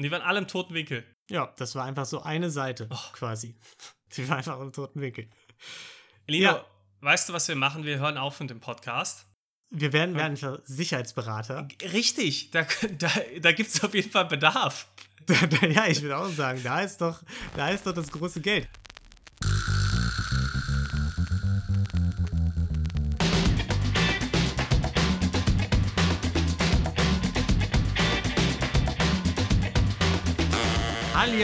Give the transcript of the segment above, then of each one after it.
Und die waren alle im toten Winkel. Ja, das war einfach so eine Seite Oh. quasi. Die war einfach im toten Winkel. Lino, Ja. weißt du, was wir machen? Wir hören auf mit dem Podcast. Wir werden, werden für Sicherheitsberater. Richtig, da, da, da gibt es auf jeden Fall Bedarf. Da- da- ja, ich würde auch sagen, da ist doch, da ist doch das große Geld.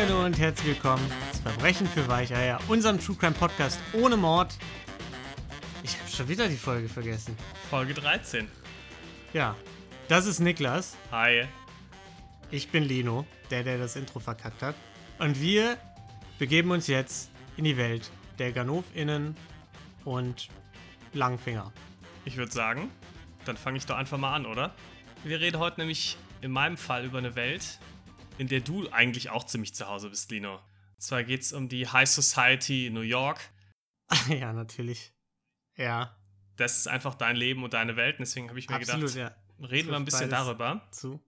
Hallo und herzlich willkommen zu Verbrechen für Weicheier, unserem True Crime Podcast ohne Mord. Ich habe schon wieder die Folge vergessen. Folge 13. Ja, das ist Niklas. Hi. Ich bin Lino, der, der das Intro verkackt hat. Und wir begeben uns jetzt in die Welt der GanofInnen und Langfinger. Ich würde sagen, dann fange ich doch einfach mal an, oder? Wir reden heute nämlich in meinem Fall über eine Welt, in der du eigentlich auch ziemlich zu Hause bist, Lino. Und zwar geht es um die High Society in New York. ja, natürlich. Ja, Das ist einfach dein Leben und deine Welt. Und deswegen habe ich mir absolut, gedacht, ja. reden wir ein bisschen darüber. Zu.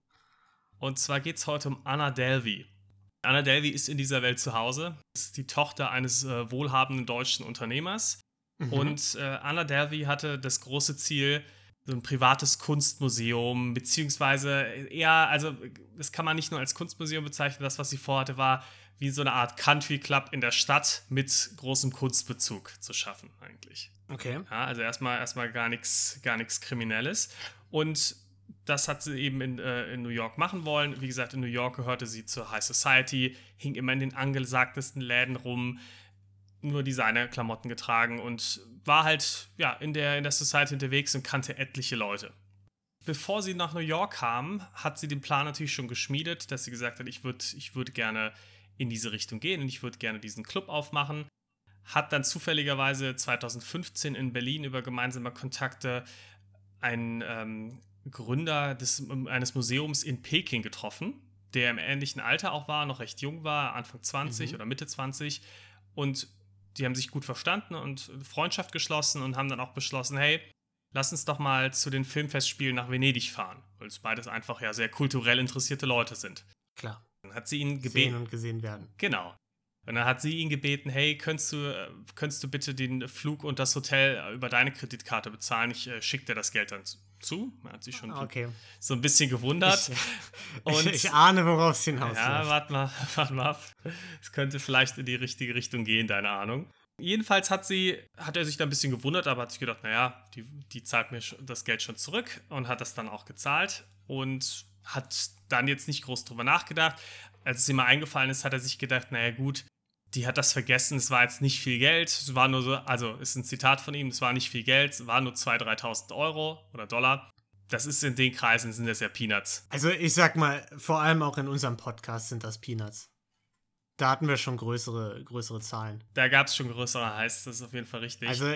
Und zwar geht es heute um Anna Delvey. Anna Delvey ist in dieser Welt zu Hause. Ist die Tochter eines äh, wohlhabenden deutschen Unternehmers. Mhm. Und äh, Anna Delvey hatte das große Ziel, so ein privates Kunstmuseum, beziehungsweise eher, also das kann man nicht nur als Kunstmuseum bezeichnen, das, was sie vorhatte, war wie so eine Art Country Club in der Stadt mit großem Kunstbezug zu schaffen, eigentlich. Okay. Ja, also erstmal erstmal gar nichts gar nichts Kriminelles. Und das hat sie eben in, äh, in New York machen wollen. Wie gesagt, in New York gehörte sie zur High Society, hing immer in den angesagtesten Läden rum, nur Designerklamotten getragen und war halt ja, in, der, in der Society unterwegs und kannte etliche Leute. Bevor sie nach New York kam, hat sie den Plan natürlich schon geschmiedet, dass sie gesagt hat, ich würde ich würd gerne in diese Richtung gehen und ich würde gerne diesen Club aufmachen hat dann zufälligerweise 2015 in Berlin über gemeinsame Kontakte einen ähm, Gründer des, eines Museums in Peking getroffen, der im ähnlichen Alter auch war, noch recht jung war, Anfang 20 Mhm. oder Mitte 20. Und die haben sich gut verstanden und Freundschaft geschlossen und haben dann auch beschlossen, hey, lass uns doch mal zu den Filmfestspielen nach Venedig fahren, weil es beides einfach ja sehr kulturell interessierte Leute sind. Klar. Dann hat sie ihn Sehen gebeten. und gesehen werden. Genau. Und dann hat sie ihn gebeten, hey, könntest du, äh, könntest du bitte den Flug und das Hotel äh, über deine Kreditkarte bezahlen? Ich äh, schicke dir das Geld dann zu-. Man hat sich schon Okay. so ein bisschen gewundert. Ich, ich, ich ahne, worauf es ja, hinausläuft. warte mal, warte mal ab. Es könnte vielleicht in die richtige Richtung gehen, deine Ahnung. Jedenfalls hat sie, hat er sich da ein bisschen gewundert, aber hat sich gedacht, naja, die, die zahlt mir das Geld schon zurück und hat das dann auch gezahlt und hat dann jetzt nicht groß drüber nachgedacht. Als es ihm mal eingefallen ist, hat er sich gedacht, naja gut, die hat das vergessen, es war jetzt nicht viel Geld, es war nur so, also ist ein Zitat von ihm, es war nicht viel Geld, es waren nur 2.000, 3.000 Euro oder Dollar. Das ist in den Kreisen, sind das ja Peanuts. Also ich sag mal, vor allem auch in unserem Podcast sind das Peanuts. Da hatten wir schon größere, größere Zahlen. Da gab es schon größere Heiß, das ist auf jeden Fall richtig. Also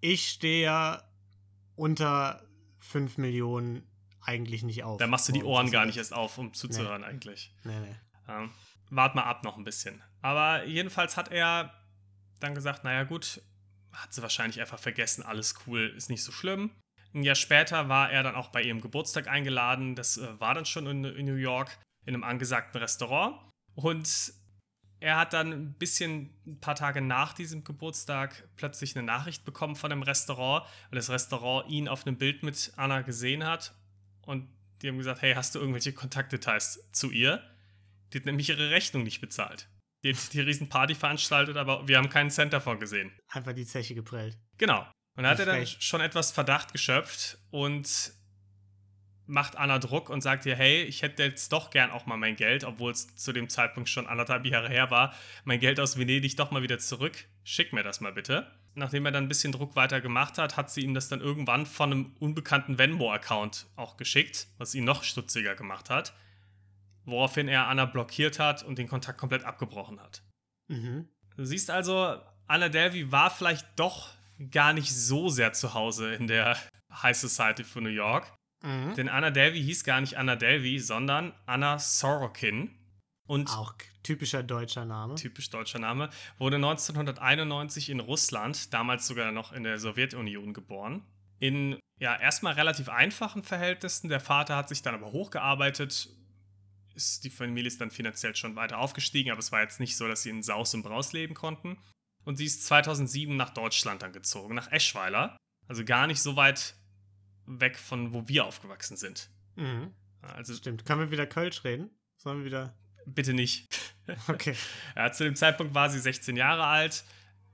ich stehe ja unter 5 Millionen eigentlich nicht auf. da machst du die Ohren gar nicht erst auf, um zuzuhören eigentlich. Nee, nee. Ja. Wart mal ab noch ein bisschen. Aber jedenfalls hat er dann gesagt, naja gut, hat sie wahrscheinlich einfach vergessen, alles cool, ist nicht so schlimm. Ein Jahr später war er dann auch bei ihrem Geburtstag eingeladen. Das äh, war dann schon in, New York in einem angesagten Restaurant. Und er hat dann ein bisschen, ein paar Tage nach diesem Geburtstag, plötzlich eine Nachricht bekommen von dem Restaurant, weil das Restaurant ihn auf einem Bild mit Anna gesehen hat. Und die haben gesagt, hey, hast du irgendwelche Kontaktdetails zu ihr? Die hat nämlich ihre Rechnung nicht bezahlt. Die die riesen Party veranstaltet, aber wir haben keinen Cent davon gesehen. Einfach die Zeche geprellt. Genau. Und da hat er dann schon etwas Verdacht geschöpft und macht Anna Druck und sagt ihr, hey, ich hätte jetzt doch gern auch mal mein Geld, obwohl es zu dem Zeitpunkt schon anderthalb Jahre her war, mein Geld aus Venedig doch mal wieder zurück. Schick mir das mal bitte. Nachdem er dann ein bisschen Druck weiter gemacht hat, hat sie ihm das dann irgendwann von einem unbekannten Venmo-Account auch geschickt, was ihn noch stutziger gemacht hat. Woraufhin er Anna blockiert hat und den Kontakt komplett abgebrochen hat. Mhm. Du siehst also, Anna Delvey war vielleicht doch gar nicht so sehr zu Hause in der High Society von New York. Mhm. Denn Anna Delvey hieß gar nicht Anna Delvey, sondern Anna Sorokin. Und Auch typischer deutscher Name. typisch deutscher Name, wurde 1991 in Russland, damals sogar noch in der Sowjetunion geboren. In ja erstmal relativ einfachen Verhältnissen. Der Vater hat sich dann aber hochgearbeitet, ist die Familie ist dann finanziell schon weiter aufgestiegen, aber es war jetzt nicht so, dass sie in Saus und Braus leben konnten. Und sie ist 2007 nach Deutschland dann gezogen, nach Eschweiler. Also gar nicht so weit weg von wo wir aufgewachsen sind. Mhm. Also Stimmt. Können wir wieder Kölsch reden? Sollen wir wieder. bitte nicht. Okay. Ja, zu dem Zeitpunkt war sie 16 Jahre alt.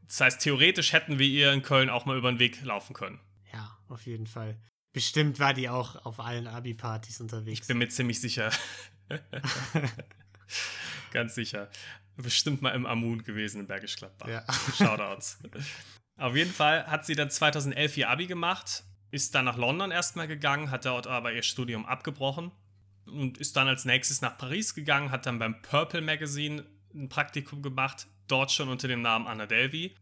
Das heißt, theoretisch hätten wir ihr in Köln auch mal über den Weg laufen können. Ja, auf jeden Fall. Bestimmt war die auch auf allen Abi-Partys unterwegs. Ich bin mir ziemlich sicher. Ganz sicher. Bestimmt mal im Amun gewesen in Bergisch Gladbach. Ja. Shoutouts. Auf jeden Fall hat sie dann 2011 ihr Abi gemacht, ist dann nach London erstmal gegangen, hat dort aber ihr Studium abgebrochen und ist dann als nächstes nach Paris gegangen, hat dann beim Purple Magazine ein Praktikum gemacht, dort schon unter dem Namen Anna Delvey.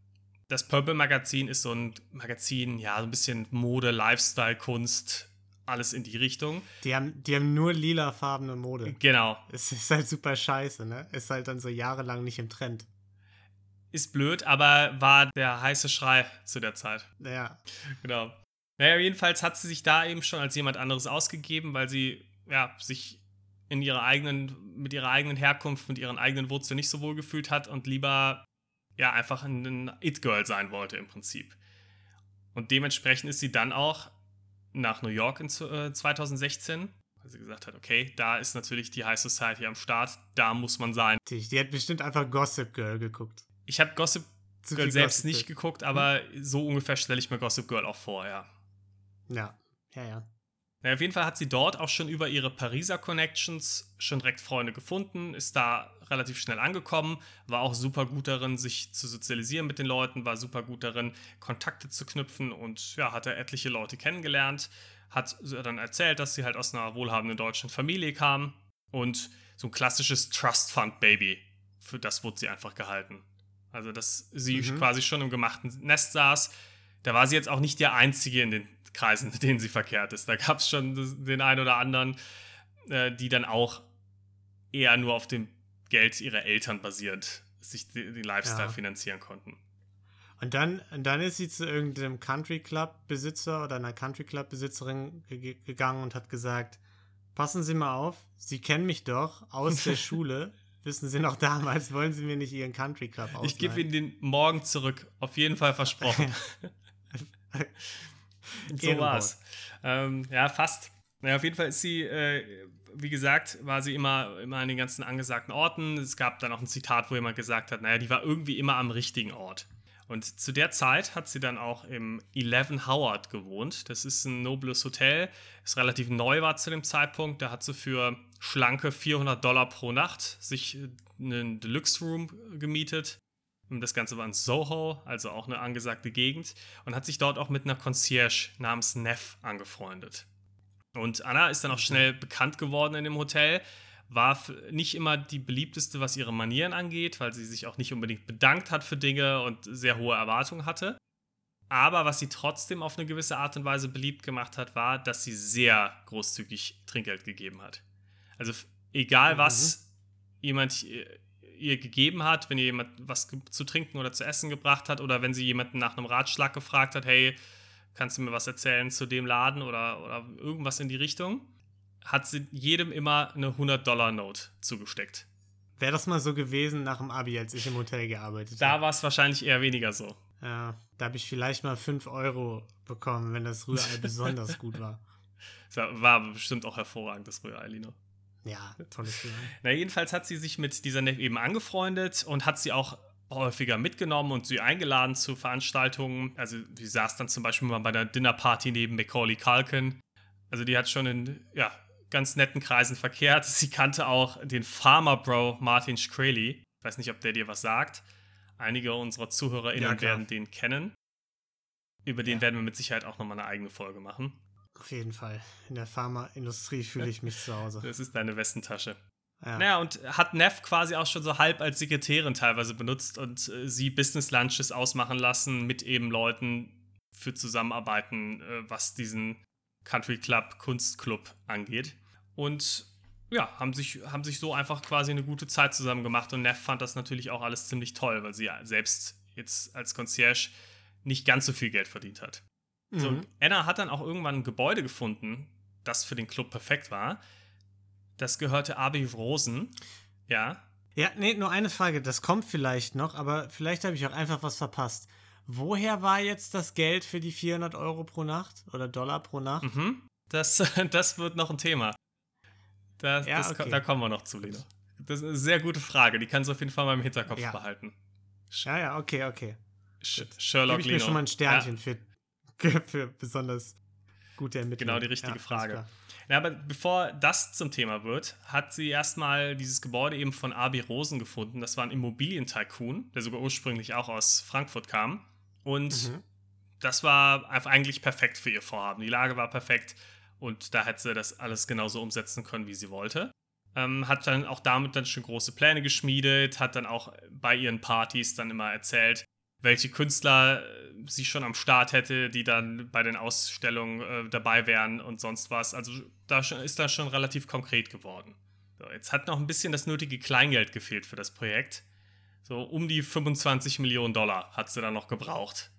Das Purple Magazin ist so ein Magazin, ja, so ein bisschen Mode, Lifestyle, Kunst, alles in die Richtung. Die haben, die haben nur lilafarbene Mode. Genau. Es ist halt super scheiße, ne? Ist halt dann so jahrelang nicht im Trend. Ist blöd, aber war der heiße Schrei zu der Zeit. Naja. Genau. Naja, jedenfalls hat sie sich da eben schon als jemand anderes ausgegeben, weil sie ja, sich in ihrer eigenen, mit ihrer eigenen Herkunft, mit ihren eigenen Wurzeln nicht so wohl gefühlt hat und lieber ja einfach ein It-Girl sein wollte im Prinzip. Und dementsprechend ist sie dann auch nach New York in zu- äh, 2016, weil sie gesagt hat, okay, da ist natürlich die High Society am Start, da muss man sein. Die, die hat bestimmt einfach Gossip Girl geguckt. Ich habe Gossip Zu Girl selbst Gossip nicht Girl. geguckt, aber so ungefähr stelle ich mir Gossip Girl auch vor, ja. Ja. Ja, ja. Na, auf jeden Fall hat sie dort auch schon über ihre Pariser Connections schon direkt Freunde gefunden, ist da relativ schnell angekommen, war auch super gut darin, sich zu sozialisieren mit den Leuten, war super gut darin, Kontakte zu knüpfen und ja, hat er etliche Leute kennengelernt, hat dann erzählt, dass sie halt aus einer wohlhabenden deutschen Familie kam und so ein klassisches Trust Fund Baby, für das wurde sie einfach gehalten. Also, dass sie Mhm. quasi schon im gemachten Nest saß, da war sie jetzt auch nicht die Einzige in den Kreisen, in denen sie verkehrt ist. Da gab es schon den einen oder anderen, äh, die dann auch eher nur auf dem Geld ihrer Eltern basierend sich den den Lifestyle Ja. finanzieren konnten. Und dann, und dann ist sie zu irgendeinem Country Club Besitzer oder einer Country Club Besitzerin ge gegangen und hat gesagt, passen Sie mal auf, Sie kennen mich doch aus der Schule. Wissen Sie noch damals, wollen Sie mir nicht Ihren Country Club ausleihen? Ich gebe Ihnen den morgen zurück. Auf jeden Fall versprochen. so war's. Ähm, ja, fast. Naja, auf jeden Fall ist sie, äh, wie gesagt, war sie immer, immer an den ganzen angesagten Orten. Es gab dann auch ein Zitat, wo jemand gesagt hat, naja, die war irgendwie immer am richtigen Ort. Und zu der Zeit hat sie dann auch im Eleven Howard gewohnt. Das ist ein nobles Hotel, das relativ neu war zu dem Zeitpunkt. Da hat sie für schlanke 400 Dollar pro Nacht sich äh, einen Deluxe Room gemietet. Das Ganze war in Soho, also auch eine angesagte Gegend, und hat sich dort auch mit einer Concierge namens Neff angefreundet. Und Anna ist dann auch schnell bekannt geworden in dem Hotel, war nicht immer die beliebteste, was ihre Manieren angeht, weil sie sich auch nicht unbedingt bedankt hat für Dinge und sehr hohe Erwartungen hatte. Aber was sie trotzdem auf eine gewisse Art und Weise beliebt gemacht hat, war, dass sie sehr großzügig Trinkgeld gegeben hat. Also egal was jemand ihr, gegeben hat, wenn ihr jemand was zu trinken oder zu essen gebracht hat oder wenn sie jemanden nach einem Ratschlag gefragt hat, hey, kannst du mir was erzählen zu dem Laden oder, oder irgendwas in die Richtung, hat sie jedem immer eine 100-Dollar-Note zugesteckt. Wäre das mal so gewesen nach dem Abi, als ich im Hotel gearbeitet Da habe. war es wahrscheinlich eher weniger so. Ja, da habe ich vielleicht mal 5 Euro bekommen, wenn das Rührei besonders gut war. Das war bestimmt auch hervorragend, das Rührei, Lino. Ja, tolles Rührei. Na, jedenfalls hat sie sich mit dieser Neff eben angefreundet und hat sie auch häufiger mitgenommen und sie eingeladen zu Veranstaltungen. Also, sie saß dann zum Beispiel mal bei der Dinnerparty neben Macaulay Culkin. Also, die hat schon in ja, ganz netten Kreisen verkehrt. Sie kannte auch den Farmer Bro Martin Shkreli. Ich weiß nicht, ob der dir was sagt. Einige unserer ZuhörerInnen Ja, werden den kennen. Über den Ja. werden wir mit Sicherheit auch nochmal eine eigene Folge machen. Auf jeden Fall. In der Pharmaindustrie fühle ich mich zu Hause. Das ist deine Westentasche. Ja. Naja, und hat Neff quasi auch schon so halb als Sekretärin teilweise benutzt und äh, sie Business Lunches ausmachen lassen mit eben Leuten für Zusammenarbeiten, äh, was diesen Country Club Kunstclub angeht. Und ja, haben sich, haben sich so einfach quasi eine gute Zeit zusammen gemacht und Neff fand das natürlich auch alles ziemlich toll, weil sie selbst jetzt als Concierge nicht ganz so viel Geld verdient hat. So, Mhm. und Anna hat dann auch irgendwann ein Gebäude gefunden, das für den Club perfekt war. Das gehörte Abi Rosen. Ja. Ja, nee, nur eine Frage. Das kommt vielleicht noch, aber vielleicht habe ich auch einfach was verpasst. Woher war jetzt das Geld für die 400 Euro pro Nacht oder Dollar pro Nacht? Mhm. Das, das wird noch ein Thema. Das, Ja, das, okay. Da kommen wir noch zu, Lino. Das ist eine sehr gute Frage. Die kannst du auf jeden Fall mal im Hinterkopf Ja. behalten. Ja, ja, okay, okay. Gebe Sherlock ich mir Lino. schon mal ein Sternchen für, für besonders gute Ermittlungen. Genau die richtige Ja, Frage. Ja, aber bevor das zum Thema wird, hat sie erstmal dieses Gebäude eben von Abi Rosen gefunden. Das war ein Immobilientycoon, der sogar ursprünglich auch aus Frankfurt kam. Und Mhm. das war eigentlich perfekt für ihr Vorhaben. Die Lage war perfekt und da hätte sie das alles genauso umsetzen können, wie sie wollte. Ähm, hat dann auch damit dann schon große Pläne geschmiedet, hat dann auch bei ihren Partys dann immer erzählt, welche Künstler äh, sie schon am Start hätte, die dann bei den Ausstellungen äh, dabei wären und sonst was. Also da ist das schon relativ konkret geworden. So, jetzt hat noch ein bisschen das nötige Kleingeld gefehlt für das Projekt. So um die 25 Millionen Dollar hat sie dann noch gebraucht.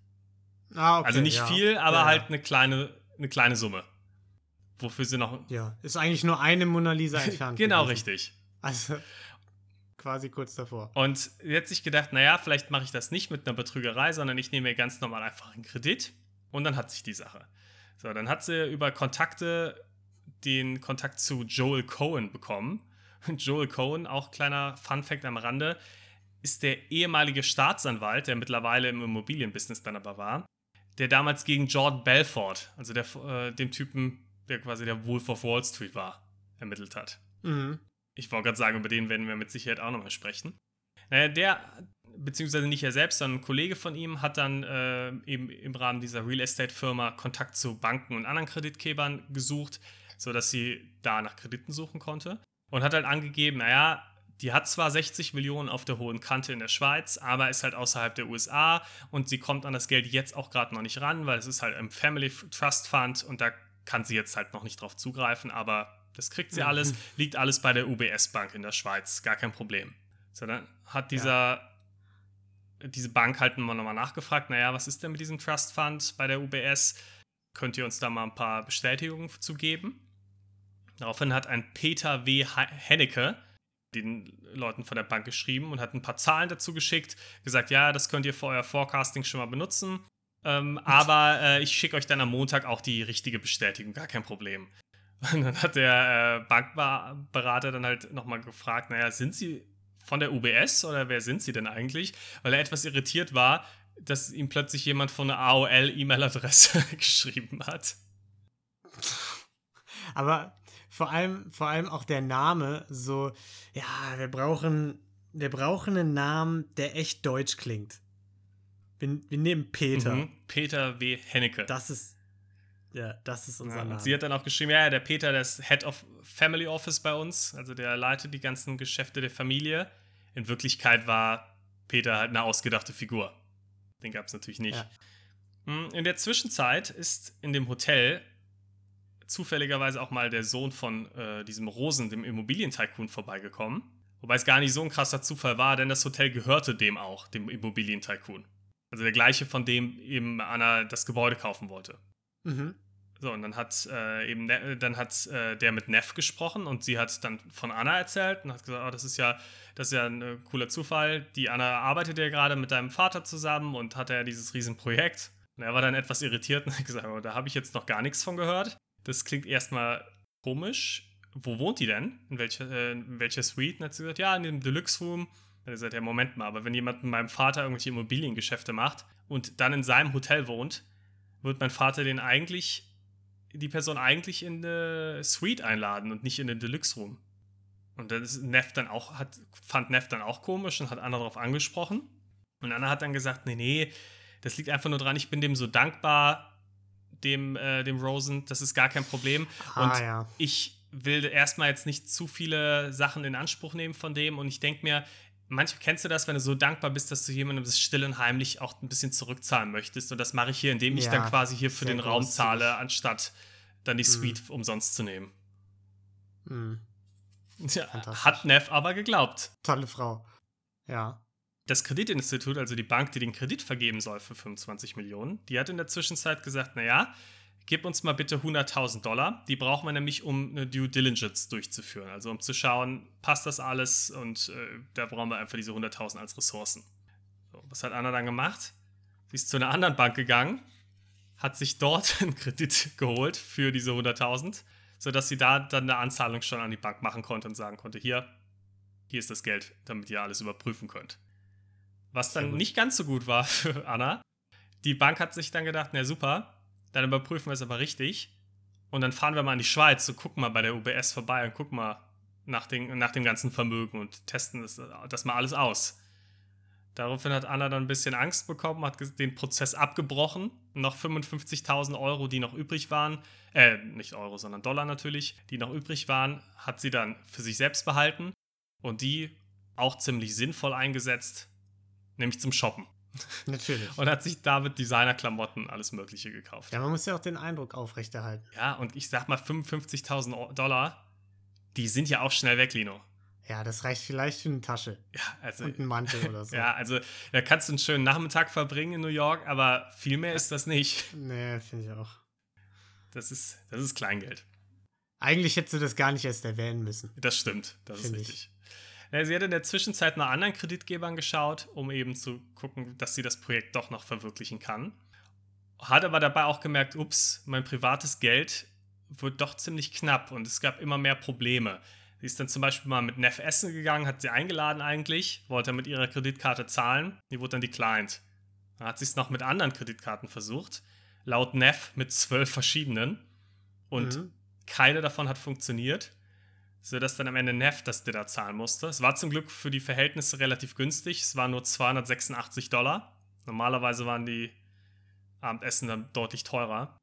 Ah, okay, also nicht ja. viel, aber ja, halt eine kleine, eine kleine Summe. Wofür sie noch. Ja, ist eigentlich nur eine Mona Lisa entfernt. genau, gewesen. richtig. Also quasi kurz davor. Und jetzt sich gedacht, naja, vielleicht mache ich das nicht mit einer Betrügerei, sondern ich nehme mir ganz normal einfach einen Kredit und dann hat sich die Sache. So, dann hat sie über Kontakte den Kontakt zu Joel Cohen bekommen. Und Joel Cohen, auch kleiner Fun-Fact am Rande, ist der ehemalige Staatsanwalt, der mittlerweile im Immobilienbusiness dann aber war, der damals gegen Jordan Belfort, also der, äh, dem Typen, der quasi der Wolf of Wall Street war, ermittelt hat. Mhm. Ich wollte gerade sagen, über den werden wir mit Sicherheit auch nochmal sprechen. Naja, der, beziehungsweise nicht er selbst, sondern ein Kollege von ihm, hat dann äh, eben im Rahmen dieser Real Estate-Firma Kontakt zu Banken und anderen Kreditgebern gesucht, sodass sie da nach Krediten suchen konnte. Und hat halt angegeben, naja, die hat zwar 60 Millionen auf der hohen Kante in der Schweiz, aber ist halt außerhalb der USA und sie kommt an das Geld jetzt auch gerade noch nicht ran, weil es ist halt im Family Trust Fund und da kann sie jetzt halt noch nicht drauf zugreifen, aber das kriegt sie alles, liegt alles bei der UBS Bank in der Schweiz, gar kein Problem. So, dann hat dieser, diese Bank halt nochmal nachgefragt, naja, was ist denn mit diesem Trust Fund bei der UBS? Könnt ihr uns da mal ein paar Bestätigungen zu geben? Daraufhin hat ein Peter W. He- Hennecke den Leuten von der Bank geschrieben und hat ein paar Zahlen dazu geschickt, gesagt, ja, das könnt ihr für euer Forecasting schon mal benutzen, ähm, aber äh, ich schicke euch dann am Montag auch die richtige Bestätigung, gar kein Problem. Und dann hat der äh, Bankberater dann halt nochmal gefragt, naja, sind Sie von der UBS oder wer sind Sie denn eigentlich? Weil er etwas irritiert war, dass ihm plötzlich jemand von einer AOL-E-Mail-Adresse geschrieben hat. Aber vor allem, vor allem auch der Name, so, ja, wir brauchen, wir brauchen einen Namen, der echt deutsch klingt. Wir, wir nehmen Peter. Mhm. Peter W. Hennecke. Das ist, ja, das ist unser Ja, Name. sie hat dann auch geschrieben, ja, der Peter, der ist Head of Family Office bei uns, also der leitet die ganzen Geschäfte der Familie. In Wirklichkeit war Peter halt eine ausgedachte Figur. Den gab es natürlich nicht. Ja. Mm, In der Zwischenzeit ist in dem Hotel zufälligerweise auch mal der Sohn von äh, diesem Rosen, dem Immobilientycoon, vorbeigekommen. Wobei es gar nicht so ein krasser Zufall war, denn das Hotel gehörte dem auch, dem Immobilientycoon. Also der gleiche, von dem eben Anna das Gebäude kaufen wollte. Mhm. So, und dann hat äh, eben Ne- dann hat äh, der mit Neff gesprochen und sie hat dann von Anna erzählt und hat gesagt, oh, das ist ja, das ist ja ein äh, cooler Zufall. Die Anna arbeitet ja gerade mit deinem Vater zusammen und hat ja dieses Riesenprojekt. Und er war dann etwas irritiert und hat gesagt, oh, da habe ich jetzt noch gar nichts von gehört. Das klingt erstmal komisch. Wo wohnt die denn? In welcher, äh, in Suite? Und hat sie gesagt, ja, in dem Deluxe Room. Dann hat er gesagt, ja, Moment mal, aber wenn jemand mit meinem Vater irgendwelche Immobiliengeschäfte macht und dann in seinem Hotel wohnt, wird mein Vater den eigentlich, die Person eigentlich in eine Suite einladen und nicht in den Deluxe Room. Und das Neff dann auch, hat, fand Neff dann auch komisch und hat Anna darauf angesprochen. Und Anna hat dann gesagt, nee, nee, das liegt einfach nur dran, ich bin dem so dankbar, dem, äh, dem Rosen, das ist gar kein Problem. Ah, und ja. ich will erstmal jetzt nicht zu viele Sachen in Anspruch nehmen von dem und ich denke mir, manchmal kennst du das, wenn du so dankbar bist, dass du jemandem das still und heimlich auch ein bisschen zurückzahlen möchtest und das mache ich hier, indem ich Ja, dann quasi hier für den Raum zahle, anstatt dann die Mhm. Suite umsonst zu nehmen. Mhm. Ja, hat Neff aber geglaubt. Tolle Frau. Ja. Das Kreditinstitut, also die Bank, die den Kredit vergeben soll für 25 Millionen, die hat in der Zwischenzeit gesagt, naja, gib uns mal bitte 100.000 Dollar. Die brauchen wir nämlich, um eine Due Diligence durchzuführen. Also um zu schauen, passt das alles und äh, da brauchen wir einfach diese 100.000 als Ressourcen. So, was hat Anna dann gemacht? Sie ist zu einer anderen Bank gegangen, hat sich dort einen Kredit geholt für diese 100.000, sodass sie da dann eine Anzahlung schon an die Bank machen konnte und sagen konnte, hier, hier ist das Geld, damit ihr alles überprüfen könnt. Was dann nicht ganz so gut war für Anna. Die Bank hat sich dann gedacht, na super, dann überprüfen wir es aber richtig. Und dann fahren wir mal in die Schweiz und gucken mal bei der UBS vorbei und gucken mal nach, den, nach dem ganzen Vermögen und testen das, das mal alles aus. Daraufhin hat Anna dann ein bisschen Angst bekommen, hat den Prozess abgebrochen. Noch 55.000 Euro, die noch übrig waren, äh, nicht Euro, sondern Dollar natürlich, die noch übrig waren, hat sie dann für sich selbst behalten und die auch ziemlich sinnvoll eingesetzt, nämlich zum Shoppen. Natürlich. und hat sich damit Designerklamotten, alles Mögliche gekauft. Ja, man muss ja auch den Eindruck aufrechterhalten. Ja, und ich sag mal 55.000 Dollar, die sind ja auch schnell weg, Lino. Ja, das reicht vielleicht für eine Tasche. Ja, also. Und einen Mantel oder so. Ja, also da kannst du einen schönen Nachmittag verbringen in New York, aber viel mehr ist das nicht. Nee, finde ich auch. Das ist, das ist Kleingeld. Eigentlich hättest du das gar nicht erst erwähnen müssen. Das stimmt, das Find ist ich. richtig. Ja, sie hat in der Zwischenzeit nach anderen Kreditgebern geschaut, um eben zu gucken, dass sie das Projekt doch noch verwirklichen kann. Hat aber dabei auch gemerkt, ups, mein privates Geld wird doch ziemlich knapp und es gab immer mehr Probleme. Sie ist dann zum Beispiel mal mit Neff essen gegangen, hat sie eingeladen eigentlich, wollte mit ihrer Kreditkarte zahlen, die wurde dann declined. Dann hat sie es noch mit anderen Kreditkarten versucht, laut Neff mit zwölf verschiedenen und Mhm. keine davon hat funktioniert, sodass dann am Ende Neff das Dinner zahlen musste. Es war zum Glück für die Verhältnisse relativ günstig, es waren nur 286 Dollar. Normalerweise waren die Abendessen dann deutlich teurer.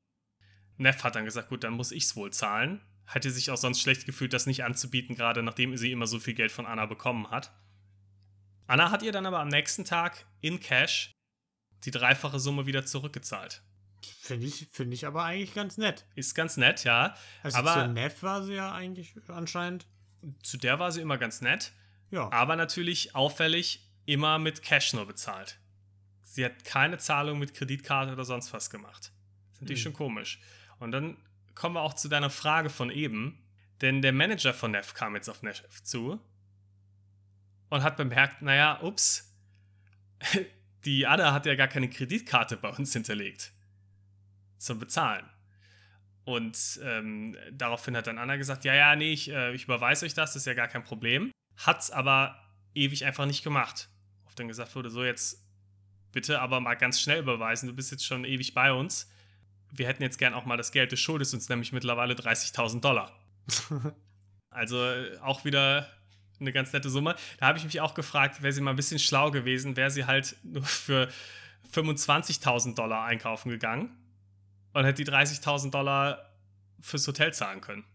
Neff hat dann gesagt, gut, dann muss ich es wohl zahlen. Hätte sich auch sonst schlecht gefühlt, das nicht anzubieten, gerade nachdem sie immer so viel Geld von Anna bekommen hat. Anna hat ihr dann aber am nächsten Tag in Cash die dreifache Summe wieder zurückgezahlt. Finde ich, find ich aber eigentlich ganz nett. Ist ganz nett, ja. Also aber zur Neff war sie ja eigentlich anscheinend. zu der war sie immer ganz nett. Ja. Aber natürlich auffällig immer mit Cash nur bezahlt. Sie hat keine Zahlung mit Kreditkarte oder sonst was gemacht. Das ist natürlich Hm. schon komisch. Und dann kommen wir auch zu deiner Frage von eben. Denn der Manager von Neff kam jetzt auf Neff zu und hat bemerkt, naja, ups, die Anna hat ja gar keine Kreditkarte bei uns hinterlegt zum Bezahlen. Und ähm, daraufhin hat dann Anna gesagt, ja, ja, nee, ich, äh, ich überweise euch das, das ist ja gar kein Problem. Hat's aber ewig einfach nicht gemacht. Auf dann gesagt wurde, so jetzt bitte aber mal ganz schnell überweisen, du bist jetzt schon ewig bei uns. Wir hätten jetzt gern auch mal das Geld, du schuldest uns nämlich mittlerweile 30.000 Dollar. Also äh, auch wieder eine ganz nette Summe. Da habe ich mich auch gefragt, wäre sie mal ein bisschen schlau gewesen, wäre sie halt nur für 25.000 Dollar einkaufen gegangen und hätte die 30.000 Dollar fürs Hotel zahlen können.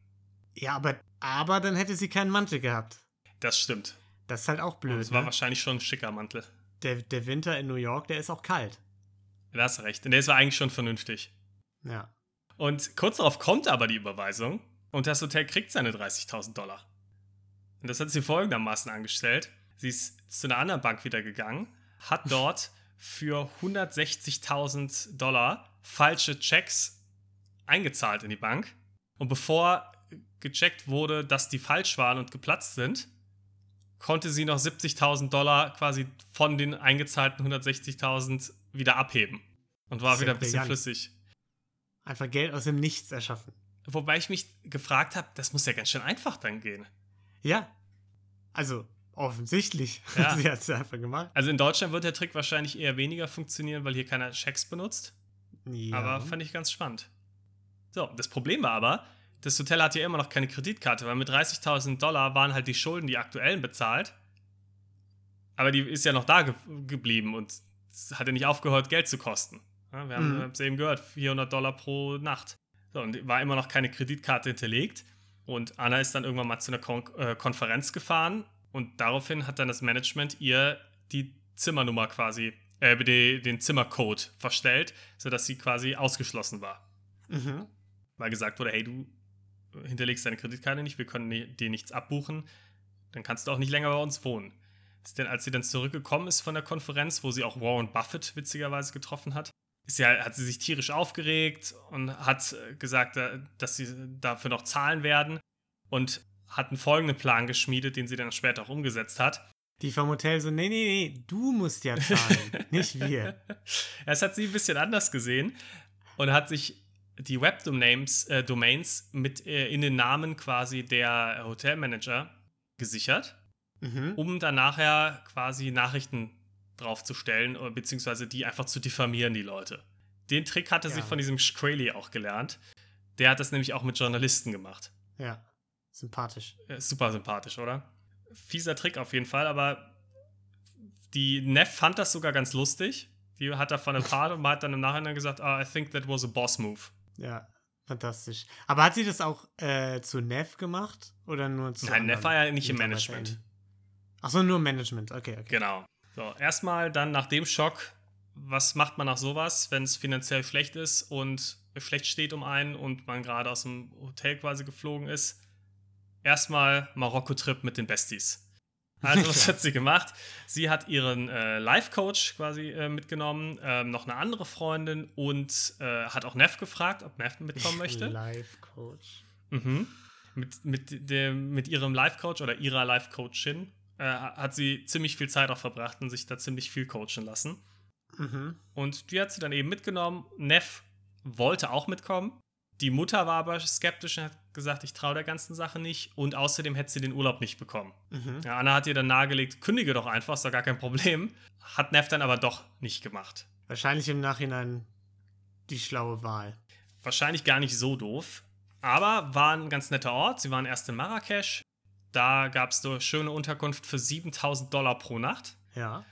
ja, aber, aber dann hätte sie keinen Mantel gehabt. Das stimmt. Das ist halt auch blöd. war Ne? wahrscheinlich schon ein schicker Mantel. Der, der Winter in New York, der ist auch kalt. Da hast du recht. Und der ist eigentlich schon vernünftig. Ja. Und kurz darauf kommt aber die Überweisung und das Hotel kriegt seine 30.000 Dollar. Und das hat sie folgendermaßen angestellt. Sie ist zu einer anderen Bank wieder gegangen, hat dort für 160.000 Dollar falsche Checks eingezahlt in die Bank. Und bevor gecheckt wurde, dass die falsch waren und geplatzt sind, konnte sie noch 70.000 Dollar quasi von den eingezahlten 160.000 wieder abheben. Und war wieder ein bisschen brillant. flüssig. Einfach Geld aus dem Nichts erschaffen. Wobei ich mich gefragt habe, das muss ja ganz schön einfach dann gehen. Ja. Also, offensichtlich. Ja. sie hat es einfach gemacht. Also in Deutschland wird der Trick wahrscheinlich eher weniger funktionieren, weil hier keiner Schecks benutzt. Ja. Aber fand ich ganz spannend. So, das Problem war aber, das Hotel hat ja immer noch keine Kreditkarte, weil mit 30.000 Dollar waren halt die Schulden, die aktuellen, bezahlt. Aber die ist ja noch da ge geblieben und hat ja nicht aufgehört, Geld zu kosten. Ja, wir haben Mhm. es eben gehört, 400 Dollar pro Nacht. So, und war immer noch keine Kreditkarte hinterlegt. Und Anna ist dann irgendwann mal zu einer Kon äh, Konferenz gefahren und daraufhin hat dann das Management ihr die Zimmernummer quasi, äh, die, den Zimmercode verstellt, sodass sie quasi ausgeschlossen war. Mhm. Weil gesagt wurde, hey, du hinterlegst deine Kreditkarte nicht, wir können dir nichts abbuchen, dann kannst du auch nicht länger bei uns wohnen. Ist denn, als sie dann zurückgekommen ist von der Konferenz, wo sie auch Warren Buffett witzigerweise getroffen hat, sie, hat sie sich tierisch aufgeregt und hat äh, gesagt, äh, dass sie dafür noch zahlen werden und hat einen folgenden Plan geschmiedet, den sie dann später auch umgesetzt hat. Die vom Hotel so, nee, nee, nee, du musst ja zahlen, nicht wir. Es hat sie ein bisschen anders gesehen und hat sich die Webdomains äh, Domains mit äh, in den Namen quasi der Hotelmanager gesichert, mhm. um dann nachher quasi Nachrichten draufzustellen, beziehungsweise die einfach zu diffamieren, die Leute. Den Trick hatte ja. sie von diesem Shkreli auch gelernt. Der hat das nämlich auch mit Journalisten gemacht. Ja, sympathisch. super sympathisch, oder? Fieser Trick auf jeden Fall, aber die Neff fand das sogar ganz lustig. Die hat davon erfahren und hat dann im Nachhinein gesagt, ah, I think that was a boss move. Ja, fantastisch. Aber hat sie das auch äh, zu Neff gemacht oder nur zu Nein, Neff war ja nicht im Management. Achso, nur Management, okay, okay. Genau. So, erstmal dann nach dem Schock, was macht man nach sowas, wenn es finanziell schlecht ist und schlecht steht um einen und man gerade aus dem Hotel quasi geflogen ist? Erstmal Marokko-Trip mit den Besties. Also, was hat sie gemacht? Sie hat ihren äh, Life-Coach quasi äh, mitgenommen, ähm, noch eine andere Freundin und äh, hat auch Neff gefragt, ob Neff mitkommen möchte. Life-Coach. Mhm. Mit, mit, dem, mit ihrem Life-Coach oder ihrer Life-Coachin äh, hat sie ziemlich viel Zeit auch verbracht und sich da ziemlich viel coachen lassen. Mhm. Und die hat sie dann eben mitgenommen. Neff wollte auch mitkommen. Die Mutter war aber skeptisch und hat gesagt, ich traue der ganzen Sache nicht. Und außerdem hätte sie den Urlaub nicht bekommen. Mhm. Ja, Anna hat ihr dann nahegelegt, kündige doch einfach, ist doch gar kein Problem. Hat Neff dann aber doch nicht gemacht. Wahrscheinlich im Nachhinein die schlaue Wahl. Wahrscheinlich gar nicht so doof. Aber war ein ganz netter Ort. Sie waren erst in Marrakesch, da gab es eine schöne Unterkunft für 7000 Dollar pro Nacht. Ja.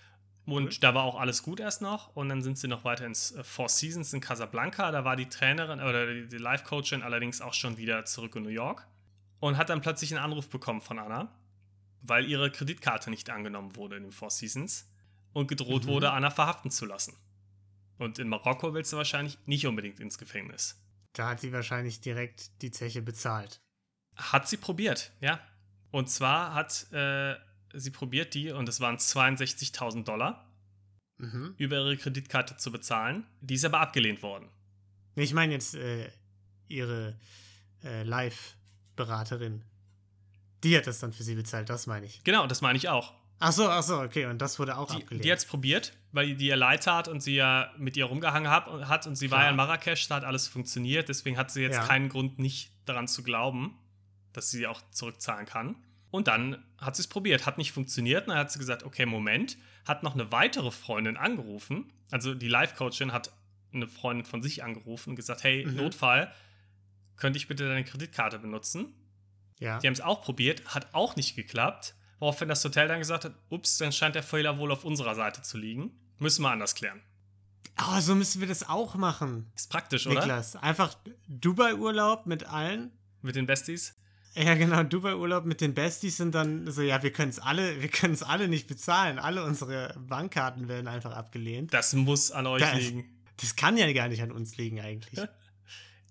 Und cool. da war auch alles gut erst noch. Und dann sind sie noch weiter ins äh, Four Seasons in Casablanca. Da war die Trainerin oder die, die Life-Coachin allerdings auch schon wieder zurück in New York. Und hat dann plötzlich einen Anruf bekommen von Anna, weil ihre Kreditkarte nicht angenommen wurde in den Four Seasons und gedroht mhm. wurde, Anna verhaften zu lassen. Und in Marokko willst du wahrscheinlich nicht unbedingt ins Gefängnis. Da hat sie wahrscheinlich direkt die Zeche bezahlt. Hat sie probiert, ja. Und zwar hat äh, sie probiert, die, und es waren 62.000 Dollar, mhm. über ihre Kreditkarte zu bezahlen. Die ist aber abgelehnt worden. Ich meine jetzt äh, ihre äh, Live-Beraterin. Die hat das dann für sie bezahlt, das meine ich. Genau, das meine ich auch. Ach so, ach so, okay, und das wurde auch die, abgelehnt. Die hat es probiert, weil die ihr leid tat und sie ja mit ihr rumgehangen hat, hat und sie Klar. war ja in Marrakesch, da hat alles funktioniert, deswegen hat sie jetzt ja. keinen Grund, nicht daran zu glauben dass sie auch zurückzahlen kann. Und dann hat sie es probiert, hat nicht funktioniert. Und dann hat sie gesagt, okay, Moment, hat noch eine weitere Freundin angerufen. Also die Life-Coachin hat eine Freundin von sich angerufen und gesagt, hey, mhm. Notfall, könnte ich bitte deine Kreditkarte benutzen? Ja. Die haben es auch probiert, hat auch nicht geklappt. Woraufhin das Hotel dann gesagt hat, ups, dann scheint der Fehler wohl auf unserer Seite zu liegen. Müssen wir anders klären. Oh, so müssen wir das auch machen. Ist praktisch, Niklas. oder? Niklas, einfach Dubai-Urlaub mit allen. Mit den Besties? Ja, genau, Dubai-Urlaub mit den Besties sind dann so, ja, wir können es alle, wir können es alle nicht bezahlen. Alle unsere Bankkarten werden einfach abgelehnt. Das muss an euch das, liegen. Das kann ja gar nicht an uns liegen, eigentlich.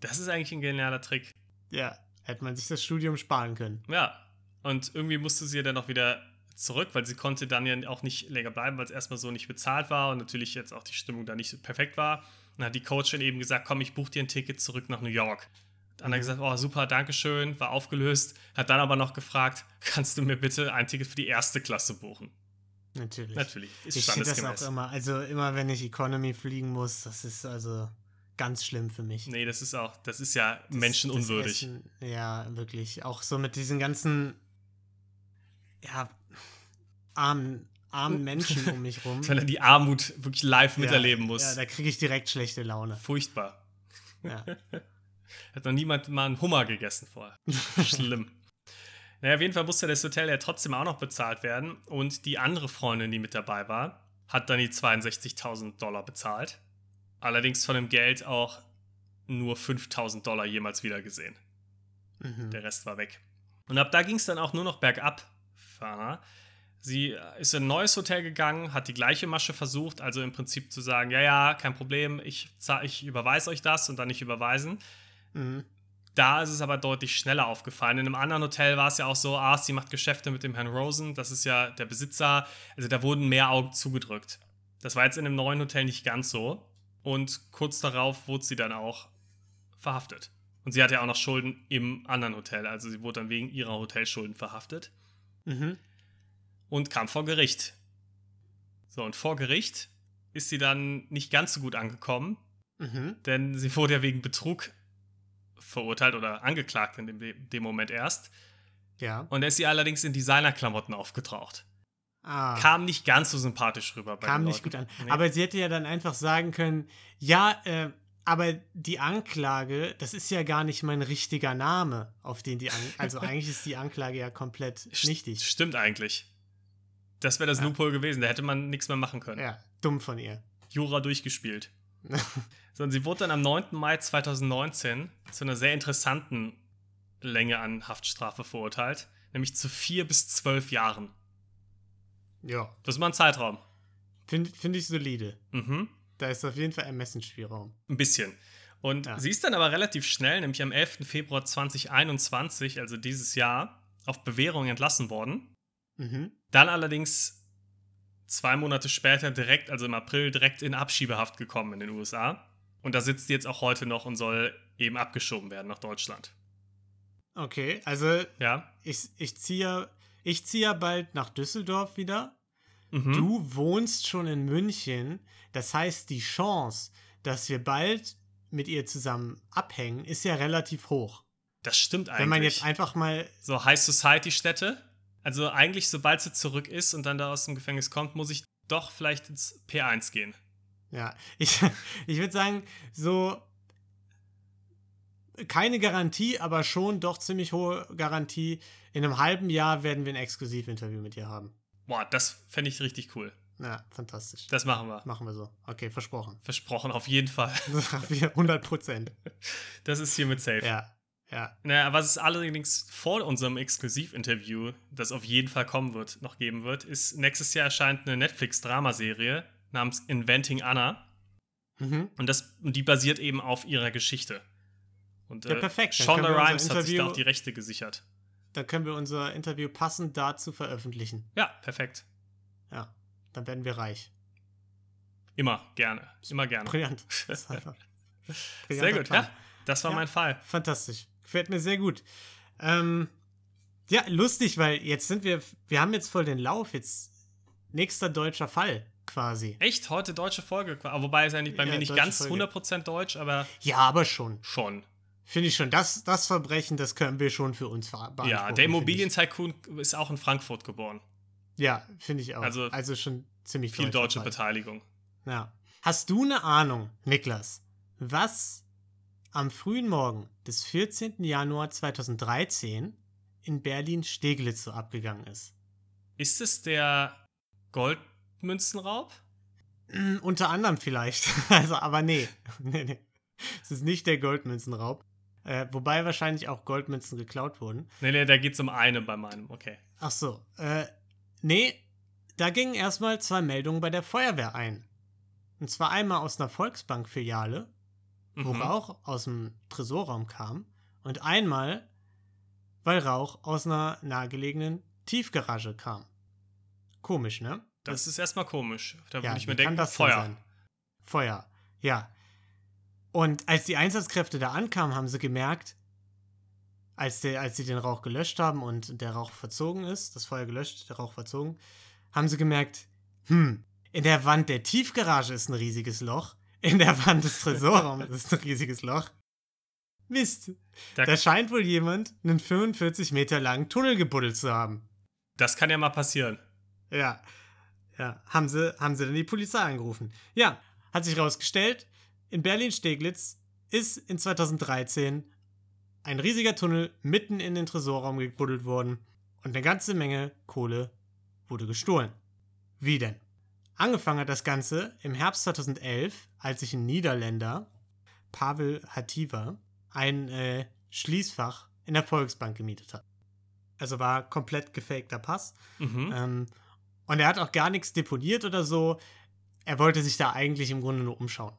Das ist eigentlich ein genialer Trick. Ja, hätte man sich das Studium sparen können. Ja, und irgendwie musste sie ja dann auch wieder zurück, weil sie konnte dann ja auch nicht länger bleiben, weil es erstmal so nicht bezahlt war und natürlich jetzt auch die Stimmung da nicht so perfekt war. Und dann hat die Coachin eben gesagt, komm, ich buche dir ein Ticket zurück nach New York. Dann hat er gesagt, oh super, Dankeschön, war aufgelöst. Hat dann aber noch gefragt, kannst du mir bitte ein Ticket für die erste Klasse buchen? Natürlich. Natürlich. Ist ich finde das auch immer, also immer wenn ich Economy fliegen muss, das ist also ganz schlimm für mich. Nee, das ist auch, das ist ja das, menschenunwürdig. Das ja, wirklich. Auch so mit diesen ganzen, ja, armen, armen Menschen um mich rum. Wenn er die Armut wirklich live ja, miterleben muss. Ja, da kriege ich direkt schlechte Laune. Furchtbar. Ja. Hat noch niemand mal einen Hummer gegessen vorher. Schlimm. Naja, auf jeden Fall musste das Hotel ja trotzdem auch noch bezahlt werden. Und die andere Freundin, die mit dabei war, hat dann die 62.000 Dollar bezahlt. Allerdings von dem Geld auch nur 5.000 Dollar jemals wieder gesehen. Mhm. Der Rest war weg. Und ab da ging es dann auch nur noch bergab für Anna. Sie ist in ein neues Hotel gegangen, hat die gleiche Masche versucht, also im Prinzip zu sagen, ja, ja, kein Problem, ich, ich überweise euch das und dann nicht überweisen. Mhm. Da ist es aber deutlich schneller aufgefallen. In einem anderen Hotel war es ja auch so, ah, sie macht Geschäfte mit dem Herrn Rosen, das ist ja der Besitzer. Also da wurden mehr Augen zugedrückt. Das war jetzt in einem neuen Hotel nicht ganz so. Und kurz darauf wurde sie dann auch verhaftet. Und sie hatte ja auch noch Schulden im anderen Hotel. Also sie wurde dann wegen ihrer Hotelschulden verhaftet. Mhm. Und kam vor Gericht. So, und vor Gericht ist sie dann nicht ganz so gut angekommen, Mhm. denn sie wurde ja wegen Betrug verurteilt oder angeklagt in dem, dem Moment erst. Ja. Und da ist sie allerdings in Designerklamotten aufgetaucht. Ah. Kam nicht ganz so sympathisch rüber bei Kam nicht gut an. Nee. Aber sie hätte ja dann einfach sagen können, ja, äh, aber die Anklage, das ist ja gar nicht mein richtiger Name, auf den die An also eigentlich ist die Anklage ja komplett nichtig. Stimmt eigentlich. Das wäre das Ja. Loophole gewesen. Da hätte man nichts mehr machen können. Ja, dumm von ihr. Jura durchgespielt. so, und sie wurde dann am 9. Mai 2019 zu einer sehr interessanten Länge an Haftstrafe verurteilt, nämlich zu vier bis zwölf Jahren. ja, Das ist mal ein Zeitraum. finde find ich solide. Mhm. Da ist auf jeden Fall Ermessensspielraum. Ein bisschen. Und Ja. sie ist dann aber relativ schnell, nämlich am 11. Februar 2021, also dieses Jahr, auf Bewährung entlassen worden. Mhm. Dann allerdings zwei Monate später direkt, also im April, direkt in Abschiebehaft gekommen in den USA. Und da sitzt sie jetzt auch heute noch und soll eben abgeschoben werden nach Deutschland. Okay, also Ja. ich, ich ziehe ich zieh ja bald nach Düsseldorf wieder. Mhm. Du wohnst schon in München. Das heißt, die Chance, dass wir bald mit ihr zusammen abhängen, ist ja relativ hoch. Das stimmt eigentlich. Wenn man jetzt einfach mal. so High Society Städte. Also eigentlich, sobald sie zurück ist und dann da aus dem Gefängnis kommt, muss ich doch vielleicht ins P1 gehen. Ja, ich, ich würde sagen, so. Keine Garantie, aber schon doch ziemlich hohe Garantie. In einem halben Jahr werden wir ein Exklusivinterview mit ihr haben. Boah, das fände ich richtig cool. Ja, fantastisch. Das machen wir. Machen wir so. Okay, versprochen. Versprochen, auf jeden Fall. Wir 100 Prozent. Das ist hiermit safe. Ja, ja. Naja, was es allerdings vor unserem Exklusivinterview, das auf jeden Fall kommen wird, noch geben wird, ist, nächstes Jahr erscheint eine Netflix-Dramaserie namens Inventing Anna. Mhm. Und das, die basiert eben auf ihrer Geschichte. Und Ja, äh, perfekt. Dann Shonda Rhimes hat sich da auch die Rechte gesichert. Dann können wir unser Interview passend dazu veröffentlichen. Ja, perfekt. Ja, dann werden wir reich. Immer gerne. Immer gerne. Brillant. Das ist einfach Sehr gut, Plan. ja. Das war Ja. mein Fall. Fantastisch. Gefällt mir sehr gut. Ähm, ja, lustig, weil jetzt sind wir, wir haben jetzt voll den Lauf. Jetzt nächster deutscher Fall quasi. Echt? Heute deutsche Folge. Wobei es eigentlich bei Ja, mir nicht ganz Folge. 100% deutsch, aber Ja, aber schon. schon. Finde ich schon. Das, das Verbrechen, das können wir schon für uns beanspruchen. Ja, der Immobilien-Tycoon ist auch in Frankfurt geboren. Ja, finde ich auch. Also- Also, schon ziemlich Viel deutsche Fall. Beteiligung. Ja. Hast du eine Ahnung, Niklas, was am frühen Morgen des 14. Januar 2013 in Berlin-Steglitz so abgegangen ist? Ist es der Goldmünzenraub? Mm, unter anderem vielleicht. Also, aber nee. nee, nee. Es ist nicht der Goldmünzenraub. Äh, wobei wahrscheinlich auch Goldmünzen geklaut wurden. Nee, nee, da geht es um eine bei meinem. Okay. Ach so. Äh, nee, da gingen erstmal zwei Meldungen bei der Feuerwehr ein. Und zwar einmal aus einer Volksbank-Filiale, wo Mhm. Rauch aus dem Tresorraum kam. Und einmal, weil Rauch aus einer nahegelegenen Tiefgarage kam. Komisch, ne? Das ist erstmal komisch. Da ja, würde ich mir denken, das Feuer. sein? Feuer, ja. Und als die Einsatzkräfte da ankamen, haben sie gemerkt, als, der, als sie den Rauch gelöscht haben und der Rauch verzogen ist, das Feuer gelöscht, der Rauch verzogen, haben sie gemerkt, hm, in der Wand der Tiefgarage ist ein riesiges Loch, in der Wand des Tresorraums ist ein riesiges Loch. Mist, Da, da scheint wohl jemand einen 45 Meter langen Tunnel gebuddelt zu haben. das kann ja mal passieren. Ja. Ja, haben sie, haben sie dann die Polizei angerufen. Ja, hat sich rausgestellt, in Berlin-Steglitz ist in 2013 ein riesiger Tunnel mitten in den Tresorraum gebuddelt worden und eine ganze Menge Kohle wurde gestohlen. Wie denn? Angefangen hat das Ganze im Herbst 2011, als sich ein Niederländer, Pavel Hativa, ein äh, Schließfach in der Volksbank gemietet hat. Also war komplett gefakter Pass. Mhm. Ähm, und er hat auch gar nichts deponiert oder so. Er wollte sich da eigentlich im Grunde nur umschauen.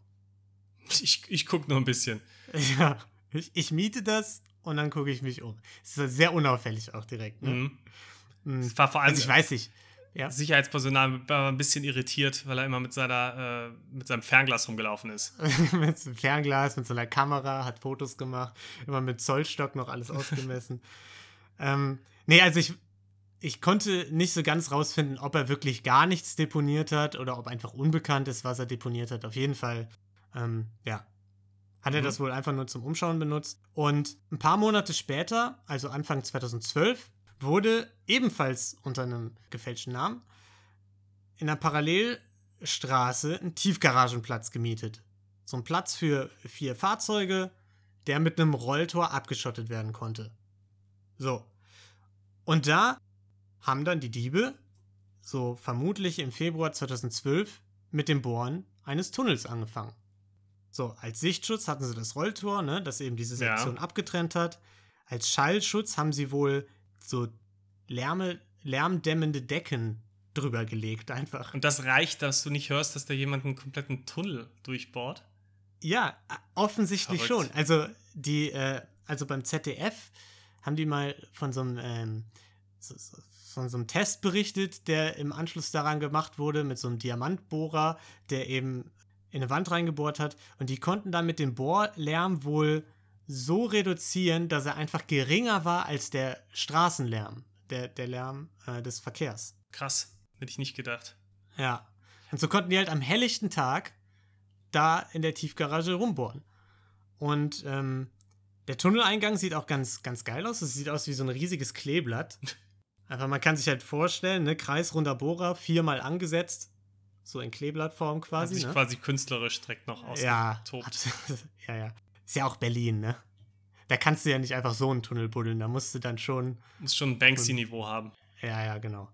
Ich, ich gucke nur ein bisschen. Ja, ich, ich miete das und dann gucke ich mich um. Es ist sehr unauffällig auch direkt. Ne? Mhm. Mhm. War vor allem, Also ich weiß nicht. Ja. Sicherheitspersonal war ein bisschen irritiert, weil er immer mit, seiner, äh, mit seinem Fernglas rumgelaufen ist. mit so einem Fernglas, mit so einer Kamera, hat Fotos gemacht, immer mit Zollstock noch alles ausgemessen. ähm, nee, also ich, ich konnte nicht so ganz rausfinden, ob er wirklich gar nichts deponiert hat oder ob einfach unbekannt ist, was er deponiert hat. Auf jeden Fall, ähm, ja, hat er Mhm. das wohl einfach nur zum Umschauen benutzt. Und ein paar Monate später, also Anfang 2012, wurde ebenfalls unter einem gefälschten Namen in einer Parallelstraße ein Tiefgaragenplatz gemietet. So ein Platz für vier Fahrzeuge, der mit einem Rolltor abgeschottet werden konnte. So. Und da haben dann die Diebe, so vermutlich im Februar 2012, mit dem Bohren eines Tunnels angefangen. So, als Sichtschutz hatten sie das Rolltor, ne, das eben diese Ja. Sektion abgetrennt hat. Als Schallschutz haben sie wohl so Lärme, lärmdämmende Decken drüber gelegt, einfach. Und das reicht, dass du nicht hörst, dass da jemand einen kompletten Tunnel durchbohrt. Ja, offensichtlich Verrückt. schon. Also die, äh, also beim ZDF haben die mal von so einem, ähm, so, so, von so einem Test berichtet, der im Anschluss daran gemacht wurde mit so einem Diamantbohrer, der eben in eine Wand reingebohrt hat. Und die konnten dann mit dem Bohrlärm wohl so reduzieren, dass er einfach geringer war als der Straßenlärm, der, der Lärm äh, des Verkehrs. Krass, hätte ich nicht gedacht. Ja. Und so konnten die halt am helllichten Tag da in der Tiefgarage rumbohren. Und ähm, der Tunneleingang sieht auch ganz, ganz geil aus. Es sieht aus wie so ein riesiges Kleeblatt. Einfach, man kann sich halt vorstellen, ne, kreisrunder Bohrer, viermal angesetzt, so in Kleeblattform Hat quasi. sich Ne? quasi künstlerisch direkt noch Ja, ausgetobt. absolut. ja, ja. Ist ja auch Berlin, ne? Da kannst du ja nicht einfach so einen Tunnel buddeln, da musst du dann schon Muss schon ein Banksy-Niveau haben. Ja, ja, genau.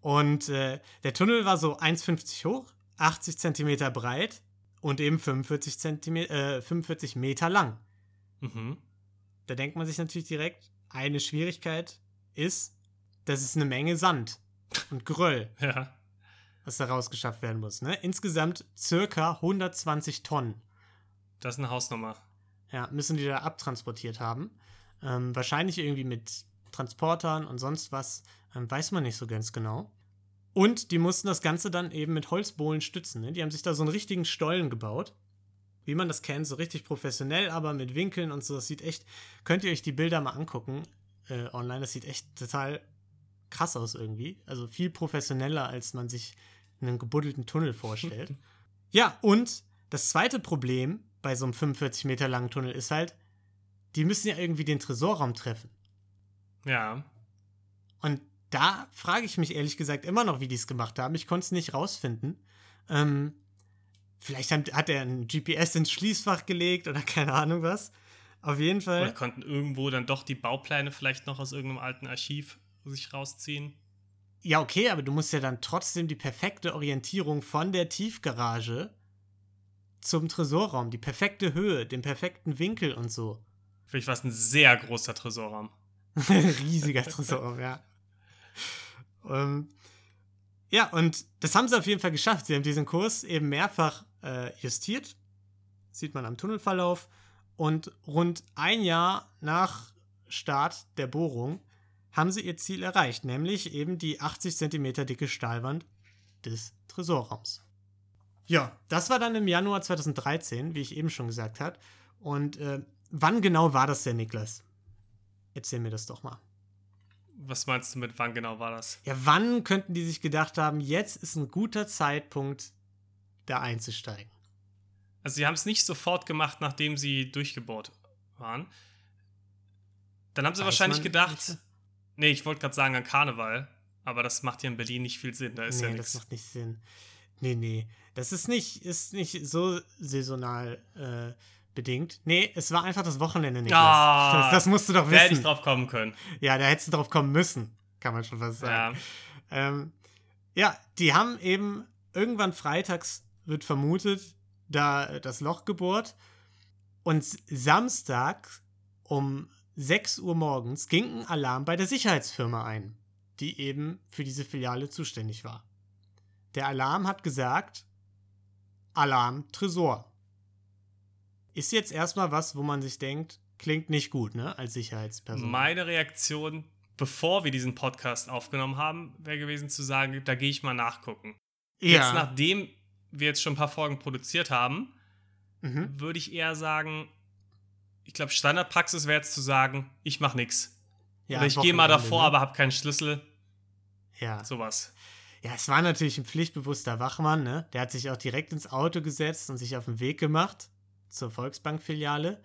Und äh, der Tunnel war so 1,50 hoch, 80 Zentimeter breit und eben 45, Zentimeter, äh, 45 Meter lang. Mhm. Da denkt man sich natürlich direkt, eine Schwierigkeit ist, dass es eine Menge Sand und Geröll, Ja. was da rausgeschafft werden muss. Ne? Insgesamt circa 120 Tonnen Das ist eine Hausnummer. Ja, müssen die da abtransportiert haben. Ähm, wahrscheinlich irgendwie mit Transportern und sonst was. Ähm, weiß man nicht so ganz genau. Und die mussten das Ganze dann eben mit Holzbohlen stützen. Ne? Die haben sich da so einen richtigen Stollen gebaut. Wie man das kennt, so richtig professionell, aber mit Winkeln und so. Das sieht echt. Könnt ihr euch die Bilder mal angucken äh, online? Das sieht echt total krass aus irgendwie. Also viel professioneller, als man sich einen gebuddelten Tunnel vorstellt. ja, und das zweite Problem bei so einem 45 Meter langen Tunnel ist halt, die müssen ja irgendwie den Tresorraum treffen. Ja. Und da frage ich mich ehrlich gesagt immer noch, wie die es gemacht haben. Ich konnte es nicht rausfinden. Ähm, vielleicht hat, hat er ein GPS ins Schließfach gelegt oder keine Ahnung was. Auf jeden Oder Fall. konnten irgendwo dann doch die Baupläne vielleicht noch aus irgendeinem alten Archiv sich rausziehen. Ja, okay, aber du musst ja dann trotzdem die perfekte Orientierung von der Tiefgarage zum Tresorraum, die perfekte Höhe, den perfekten Winkel und so. Vielleicht war es ein sehr großer Tresorraum. Riesiger Tresorraum, ja. Ähm, ja, und das haben sie auf jeden Fall geschafft. Sie haben diesen Kurs eben mehrfach äh, justiert. Sieht man am Tunnelverlauf. Und rund ein Jahr nach Start der Bohrung haben sie ihr Ziel erreicht, nämlich eben die 80 Zentimeter dicke Stahlwand des Tresorraums. Ja, das war dann im Januar 2013, wie ich eben schon gesagt habe. Und äh, wann genau war das denn, Niklas? Erzähl mir das doch mal. Was meinst du mit wann genau war das? Ja, wann könnten die sich gedacht haben, jetzt ist ein guter Zeitpunkt, da einzusteigen? Also sie haben es nicht sofort gemacht, nachdem sie durchgebohrt waren. Dann haben sie Weiß wahrscheinlich gedacht, nicht. nee, ich wollte gerade sagen an Karneval, aber das macht hier in Berlin nicht viel Sinn, da ist nee, ja das nichts. macht nicht Sinn. Nee, nee. Das ist nicht, ist nicht so saisonal äh, bedingt. Nee, es war einfach das Wochenende, Niklas. Ah, das, das musst du doch Da hätte ich wissen. drauf kommen können. Ja, da hättest du drauf kommen müssen, kann man schon fast sagen. Ja. Ähm, ja, die haben eben irgendwann freitags, wird vermutet, da das Loch gebohrt. Und Samstag um 6 Uhr morgens ging ein Alarm bei der Sicherheitsfirma ein, die eben für diese Filiale zuständig war. Der Alarm hat gesagt, Alarm Tresor. Ist jetzt erstmal was, wo man sich denkt, klingt nicht gut, ne, als Sicherheitsperson. Meine Reaktion, bevor wir diesen Podcast aufgenommen haben, wäre gewesen zu sagen, da gehe ich mal nachgucken. Ja. Jetzt, nachdem wir jetzt schon ein paar Folgen produziert haben, mhm. würde ich eher sagen, ich glaube, Standardpraxis wäre jetzt zu sagen, ich mache nichts. ja Oder ich gehe mal davor, ne? aber habe keinen Schlüssel. Ja. Sowas. Ja, es war natürlich ein pflichtbewusster Wachmann, ne? Der hat sich auch direkt ins Auto gesetzt und sich auf den Weg gemacht zur Volksbank-Filiale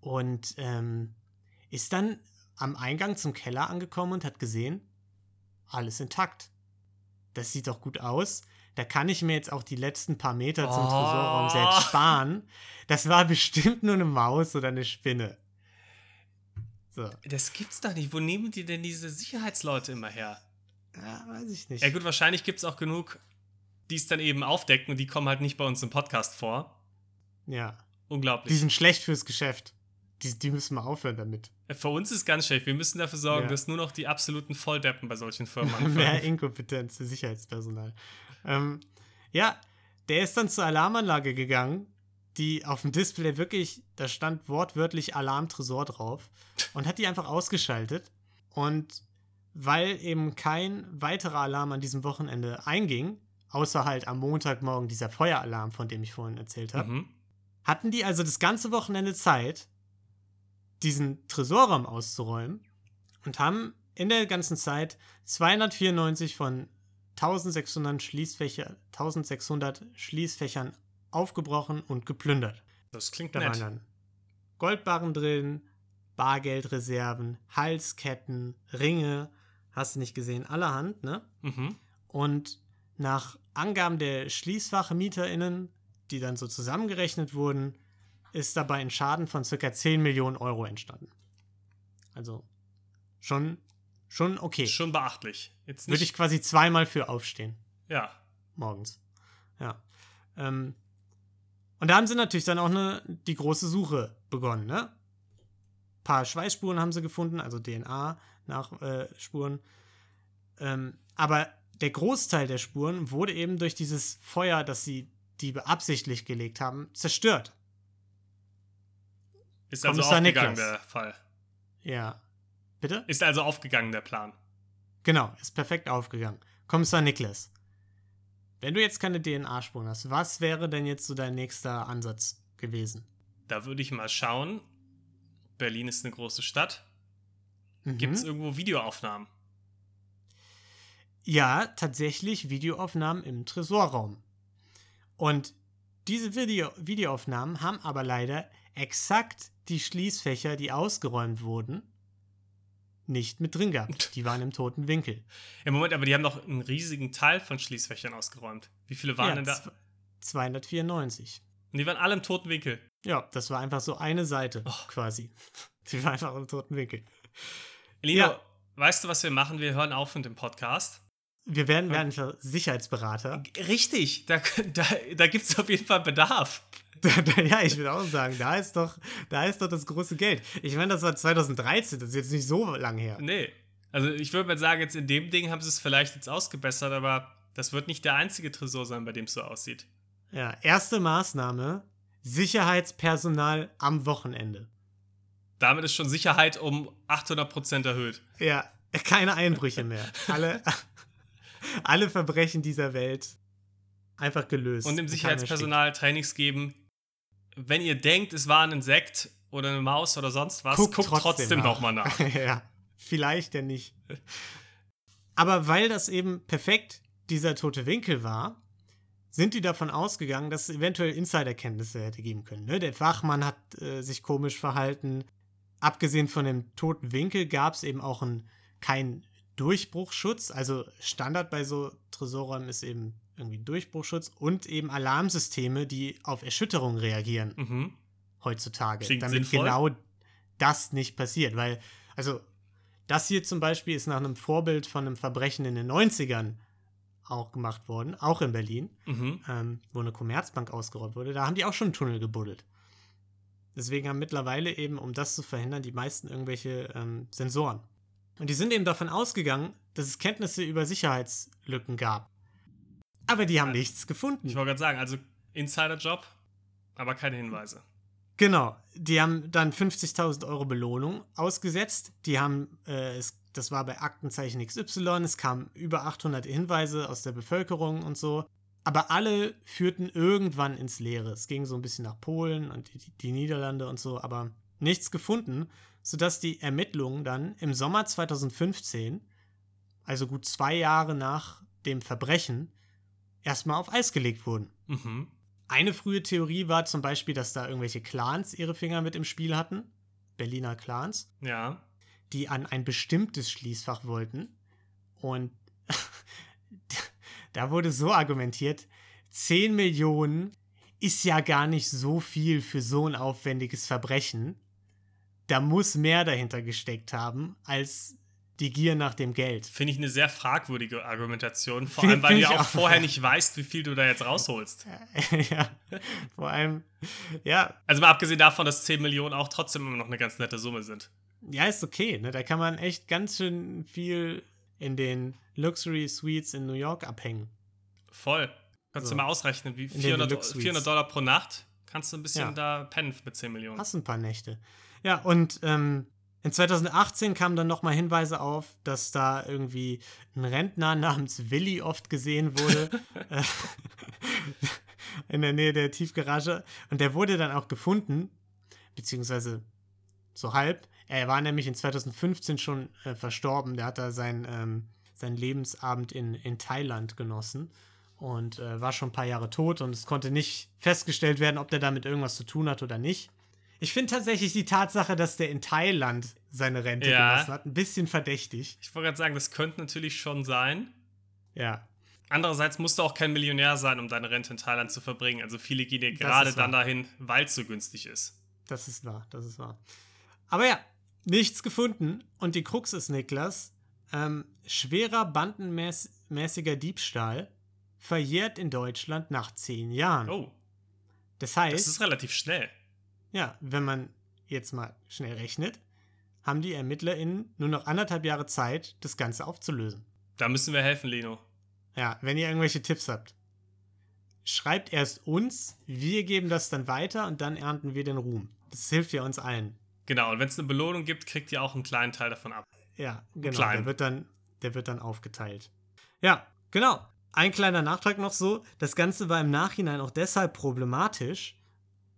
und ähm, ist dann am Eingang zum Keller angekommen und hat gesehen, alles intakt. Das sieht doch gut aus. Da kann ich mir jetzt auch die letzten paar Meter zum Oh. Tresorraum selbst sparen. Das war bestimmt nur eine Maus oder eine Spinne. So, Das gibt's doch nicht. Wo nehmen die denn diese Sicherheitsleute immer her? Ja, weiß ich nicht. Ja, gut, wahrscheinlich gibt es auch genug, die es dann eben aufdecken und die kommen halt nicht bei uns im Podcast vor. Ja. Unglaublich. Die sind schlecht fürs Geschäft. Die, die müssen mal aufhören damit. Für uns ist ganz schlecht. Wir müssen dafür sorgen, Ja. dass nur noch die absoluten Volldeppen bei solchen Firmen Mehr anfangen. Inkompetenz für Sicherheitspersonal. Ähm, ja, der ist dann zur Alarmanlage gegangen, die auf dem Display wirklich, da stand wortwörtlich Alarmtresor drauf und hat die einfach ausgeschaltet. Und weil eben kein weiterer Alarm an diesem Wochenende einging, außer halt am Montagmorgen dieser Feueralarm, von dem ich vorhin erzählt habe, mhm. hatten die also das ganze Wochenende Zeit, diesen Tresorraum auszuräumen und haben in der ganzen Zeit 294 von 1600 Schließfächer, 1600 Schließfächern aufgebrochen und geplündert. Das klingt Da waren nett. dann Goldbarren drin, Bargeldreserven, Halsketten, Ringe, hast du nicht gesehen, allerhand, ne? Mhm. Und nach Angaben der SchließfachmieterInnen, die dann so zusammengerechnet wurden, ist dabei ein Schaden von circa 10 Millionen Euro entstanden. Also schon, schon okay. Schon beachtlich. Jetzt Würde ich quasi zweimal für aufstehen, ja. morgens. Ja. Ähm, und da haben sie natürlich dann auch eine, die große Suche begonnen, ne? Ein paar Schweißspuren haben sie gefunden, also DNA-Nachspuren. ähm, aber der Großteil der Spuren wurde eben durch dieses Feuer, das sie die beabsichtlich gelegt haben, zerstört. Ist also Kommissar aufgegangen, Niklas. der Fall. Ja. Bitte? Ist also aufgegangen, der Plan. Genau, ist perfekt aufgegangen. Kommissar Niklas. Wenn du jetzt keine DNA-Spuren hast, was wäre denn jetzt so dein nächster Ansatz gewesen? Da würde ich mal schauen. Berlin ist eine große Stadt. Mhm. Gibt es irgendwo Videoaufnahmen? Ja, tatsächlich Videoaufnahmen im Tresorraum. Und diese Video Videoaufnahmen haben aber leider exakt die Schließfächer, die ausgeräumt wurden, nicht mit drin gehabt. Die waren im toten Winkel. Im Moment, aber die haben doch einen riesigen Teil von Schließfächern ausgeräumt. Wie viele waren ja, denn da? zw- 294. Und die waren alle im toten Winkel. Ja, das war einfach so eine Seite Oh. quasi. Die war einfach im toten Winkel. Lino, Ja. weißt du, was wir machen? Wir hören auf mit dem Podcast. Wir werden, werden einfach Sicherheitsberater. Richtig, da, da, da gibt es auf jeden Fall Bedarf. Da- da- ja, ich würde auch sagen, da ist doch, da ist doch das große Geld. Ich meine, das war 2013, das ist jetzt nicht so lang her. Nee. Also ich würde mal sagen, jetzt in dem Ding haben sie es vielleicht jetzt ausgebessert, aber das wird nicht der einzige Tresor sein, bei dem es so aussieht. Ja, erste Maßnahme: Sicherheitspersonal am Wochenende. Damit ist schon Sicherheit um 800% erhöht. Ja, keine Einbrüche mehr. Alle, alle Verbrechen dieser Welt einfach gelöst. Und dem Sicherheitspersonal Trainings geben, wenn ihr denkt, es war ein Insekt oder eine Maus oder sonst was, Guckt guckt, trotzdem trotzdem, nach. noch mal nach. ja, vielleicht ja nicht. Aber weil das eben perfekt dieser tote Winkel war, sind die davon ausgegangen, dass es eventuell Insiderkenntnisse hätte geben können. Ne? Der Fachmann hat äh, sich komisch verhalten. Abgesehen von dem toten Winkel gab es eben auch ein, keinen Durchbruchschutz. Also Standard bei so Tresorräumen ist eben irgendwie Durchbruchschutz und eben Alarmsysteme, die auf Erschütterung reagieren Mhm. heutzutage, Klingt damit sinnvoll. genau das nicht passiert. Weil, also, das hier zum Beispiel ist nach einem Vorbild von einem Verbrechen in den 90ern auch gemacht worden, auch in Berlin, Mhm. ähm, wo eine Commerzbank ausgeraubt wurde. Da haben die auch schon einen Tunnel gebuddelt. Deswegen haben mittlerweile eben, um das zu verhindern, die meisten irgendwelche ähm, Sensoren. Und die sind eben davon ausgegangen, dass es Kenntnisse über Sicherheitslücken gab. Aber die haben Ja. nichts gefunden. Ich wollte gerade sagen, also Insiderjob, aber keine Hinweise. Genau, die haben dann 50.000 Euro Belohnung ausgesetzt. Die haben, äh, es das war bei Aktenzeichen XY, es kamen über 800 Hinweise aus der Bevölkerung und so. Aber alle führten irgendwann ins Leere. Es ging so ein bisschen nach Polen und die, die Niederlande und so, aber nichts gefunden, sodass die Ermittlungen dann im Sommer 2015, also gut zwei Jahre nach dem Verbrechen, erstmal auf Eis gelegt wurden. Mhm. Eine frühe Theorie war zum Beispiel, dass da irgendwelche Clans ihre Finger mit im Spiel hatten. Berliner Clans. Ja. Die an ein bestimmtes Schließfach wollten. Und da wurde so argumentiert, 10 Millionen ist ja gar nicht so viel für so ein aufwendiges Verbrechen. Da muss mehr dahinter gesteckt haben, als die Gier nach dem Geld. Finde ich eine sehr fragwürdige Argumentation, vor allem weil du ja auch auch. vorher nicht weißt, wie viel du da jetzt rausholst. ja, vor allem, ja, Also mal abgesehen davon, dass 10 Millionen auch trotzdem immer noch eine ganz nette Summe sind. ja, ist okay. Ne? Da kann man echt ganz schön viel in den Luxury Suites in New York abhängen. Voll. Kannst So. du mal ausrechnen, wie den 400, Deluxe Suites. 400 Dollar pro Nacht kannst du ein bisschen Ja. da pennen mit 10 Millionen. Hast ein paar Nächte. Ja, und ähm, in 2018 kamen dann nochmal Hinweise auf, dass da irgendwie ein Rentner namens Willi oft gesehen wurde. äh, in der Nähe der Tiefgarage. Und der wurde dann auch gefunden, beziehungsweise so halb. Er war nämlich in 2015 schon äh, verstorben. Der hat da sein, ähm, seinen Lebensabend in, in Thailand genossen und äh, war schon ein paar Jahre tot und es konnte nicht festgestellt werden, ob der damit irgendwas zu tun hat oder nicht. Ich finde tatsächlich die Tatsache, dass der in Thailand seine Rente Ja. genossen hat, ein bisschen verdächtig. Ich wollte gerade sagen, das könnte natürlich schon sein. Ja, Andererseits musst du auch kein Millionär sein, um deine Rente in Thailand zu verbringen. Also viele gehen ja gerade dann dahin, weil es so günstig ist. das ist wahr, das ist wahr. Aber ja, nichts gefunden. Und die Krux ist, Niklas, ähm, schwerer bandenmäßiger Diebstahl verjährt in Deutschland nach zehn Jahren. Oh, das das heißt, ist relativ schnell. ja, wenn man jetzt mal schnell rechnet, haben die ErmittlerInnen nur noch anderthalb Jahre Zeit, das Ganze aufzulösen. Da müssen wir helfen, Lino. Ja, wenn ihr irgendwelche Tipps habt, schreibt erst uns, wir geben das dann weiter und dann ernten wir den Ruhm. Das hilft ja uns allen. Genau, und wenn es eine Belohnung gibt, kriegt ihr auch einen kleinen Teil davon ab. Ja, genau. Klein. Der wird, dann, der wird dann aufgeteilt. Ja, genau. Ein kleiner Nachtrag noch so. Das Ganze war im Nachhinein auch deshalb problematisch,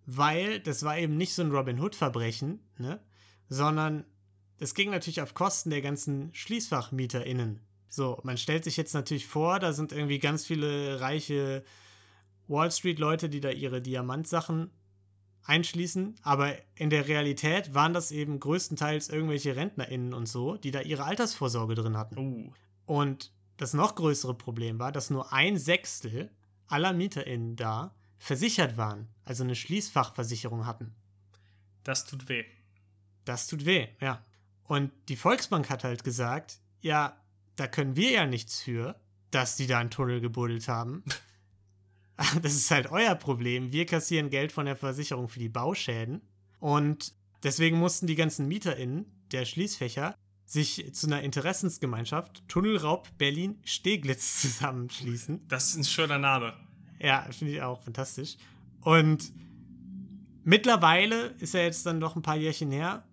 weil das war eben nicht so ein Robin Hood-Verbrechen, ne? sondern es ging natürlich auf Kosten der ganzen SchließfachmieterInnen. So, man stellt sich jetzt natürlich vor, da sind irgendwie ganz viele reiche Wall Street-Leute, die da ihre Diamantsachen einschließen, aber in der Realität waren das eben größtenteils irgendwelche RentnerInnen und so, die da ihre Altersvorsorge drin hatten. Uh, Und das noch größere Problem war, dass nur ein Sechstel aller MieterInnen da versichert waren, also eine Schließfachversicherung hatten. das tut weh. Das tut weh, ja. Und die Volksbank hat halt gesagt, ja, da können wir ja nichts für, dass die da einen Tunnel gebuddelt haben. Das ist halt euer Problem. Wir kassieren Geld von der Versicherung für die Bauschäden. Und deswegen mussten die ganzen MieterInnen der Schließfächer sich zu einer Interessensgemeinschaft Tunnelraub Berlin Steglitz zusammenschließen. Das ist ein schöner Name. Ja, finde ich auch fantastisch. Und mittlerweile ist ja jetzt dann noch ein paar Jährchen her,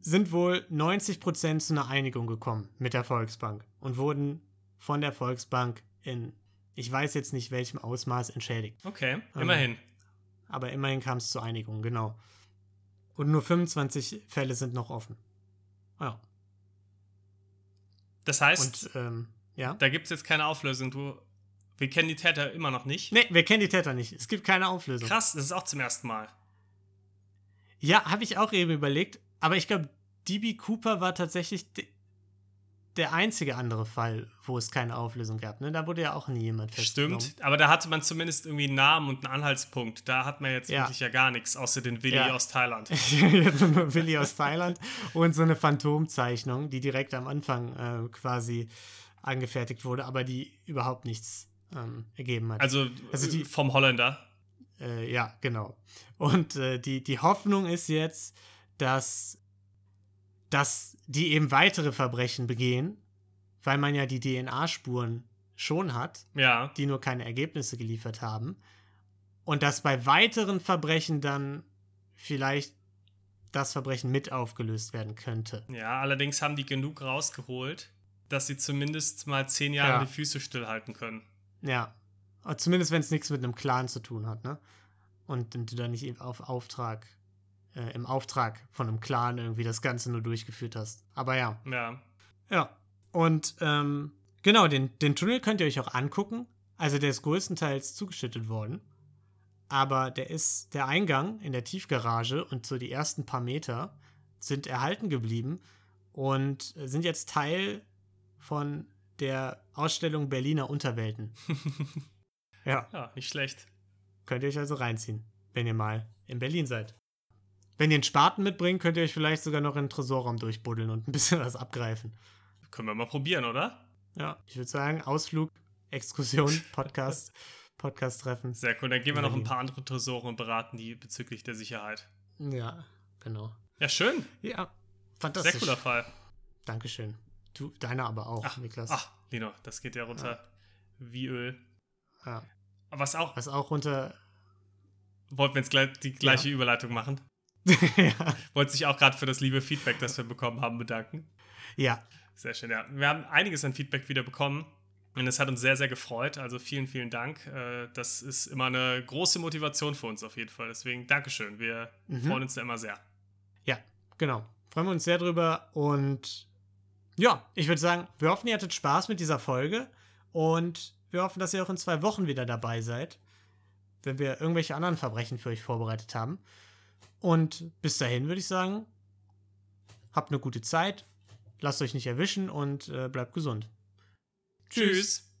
sind wohl 90% zu einer Einigung gekommen mit der Volksbank und wurden von der Volksbank in, ich weiß jetzt nicht welchem Ausmaß entschädigt. Okay, Ähm, immerhin. Aber immerhin kam es zur Einigung, genau. Und nur 25 Fälle sind noch offen. Ja. Das heißt, Und ähm, ja. da gibt es jetzt keine Auflösung. Du, wir kennen die Täter immer noch nicht. Nee, wir kennen die Täter nicht. Es gibt keine Auflösung. Krass, das ist auch zum ersten Mal. Ja, habe ich auch eben überlegt. Aber ich glaube, DB Cooper war tatsächlich der einzige andere Fall, wo es keine Auflösung gab. Ne? Da wurde ja auch nie jemand festgenommen. Stimmt, aber da hatte man zumindest irgendwie einen Namen und einen Anhaltspunkt. Da hat man jetzt Ja. wirklich ja gar nichts, außer den Willi Ja. aus Thailand. Willi aus Thailand und so eine Phantomzeichnung, die direkt am Anfang äh, quasi angefertigt wurde, aber die überhaupt nichts ähm, ergeben hat. Also, Also die- vom Holländer. Äh, ja, genau. Und äh, die, die Hoffnung ist jetzt, dass, dass die eben weitere Verbrechen begehen, weil man ja die DNA-Spuren schon hat, Ja, die nur keine Ergebnisse geliefert haben. Und dass bei weiteren Verbrechen dann vielleicht das Verbrechen mit aufgelöst werden könnte. Ja, allerdings haben die genug rausgeholt, dass sie zumindest mal zehn Jahre Ja. die Füße stillhalten können. Ja. Zumindest wenn es nichts mit einem Clan zu tun hat, ne? Und, und du da nicht auf Auftrag, äh, im Auftrag von einem Clan irgendwie das Ganze nur durchgeführt hast. Aber ja. Ja. Ja. Und ähm, genau, den, den Tunnel könnt ihr euch auch angucken. Also der ist größtenteils zugeschüttet worden. Aber der ist, der Eingang in der Tiefgarage und so die ersten paar Meter sind erhalten geblieben und sind jetzt Teil von der Ausstellung Berliner Unterwelten. ja, Ja, nicht schlecht. könnt ihr euch also reinziehen, wenn ihr mal in Berlin seid. Wenn ihr einen Spaten mitbringt, könnt ihr euch vielleicht sogar noch in den Tresorraum durchbuddeln und ein bisschen was abgreifen. Können wir mal probieren, oder? Ja, ich würde sagen, Ausflug, Exkursion, Podcast, Podcast-Treffen. Sehr cool. Dann gehen wir noch ein paar andere Tresore und beraten die bezüglich der Sicherheit. Ja, genau. Ja, schön. Ja, Sehr fantastisch. cooler Fall. Dankeschön. Du, deiner aber auch, Ach, Niklas. ach, Lino, das geht ja runter wie Öl. Ja. Was auch, Was auch runter. wollten wir jetzt gleich die gleiche Überleitung machen? ja. Wollte sich auch gerade für das liebe Feedback, das wir bekommen haben, bedanken. ja, Sehr schön, ja. Wir haben einiges an Feedback wieder bekommen und es hat uns sehr, sehr gefreut. Also vielen, vielen Dank. Äh, Das ist immer eine große Motivation für uns auf jeden Fall. Deswegen Dankeschön. Wir Mhm. freuen uns da immer sehr. ja, genau. Freuen wir uns sehr drüber und ja, ich würde sagen, wir hoffen, ihr hattet Spaß mit dieser Folge und wir hoffen, dass ihr auch in zwei Wochen wieder dabei seid, wenn wir irgendwelche anderen Verbrechen für euch vorbereitet haben. Und bis dahin würde ich sagen, habt eine gute Zeit, lasst euch nicht erwischen und äh, bleibt gesund. Tschüss.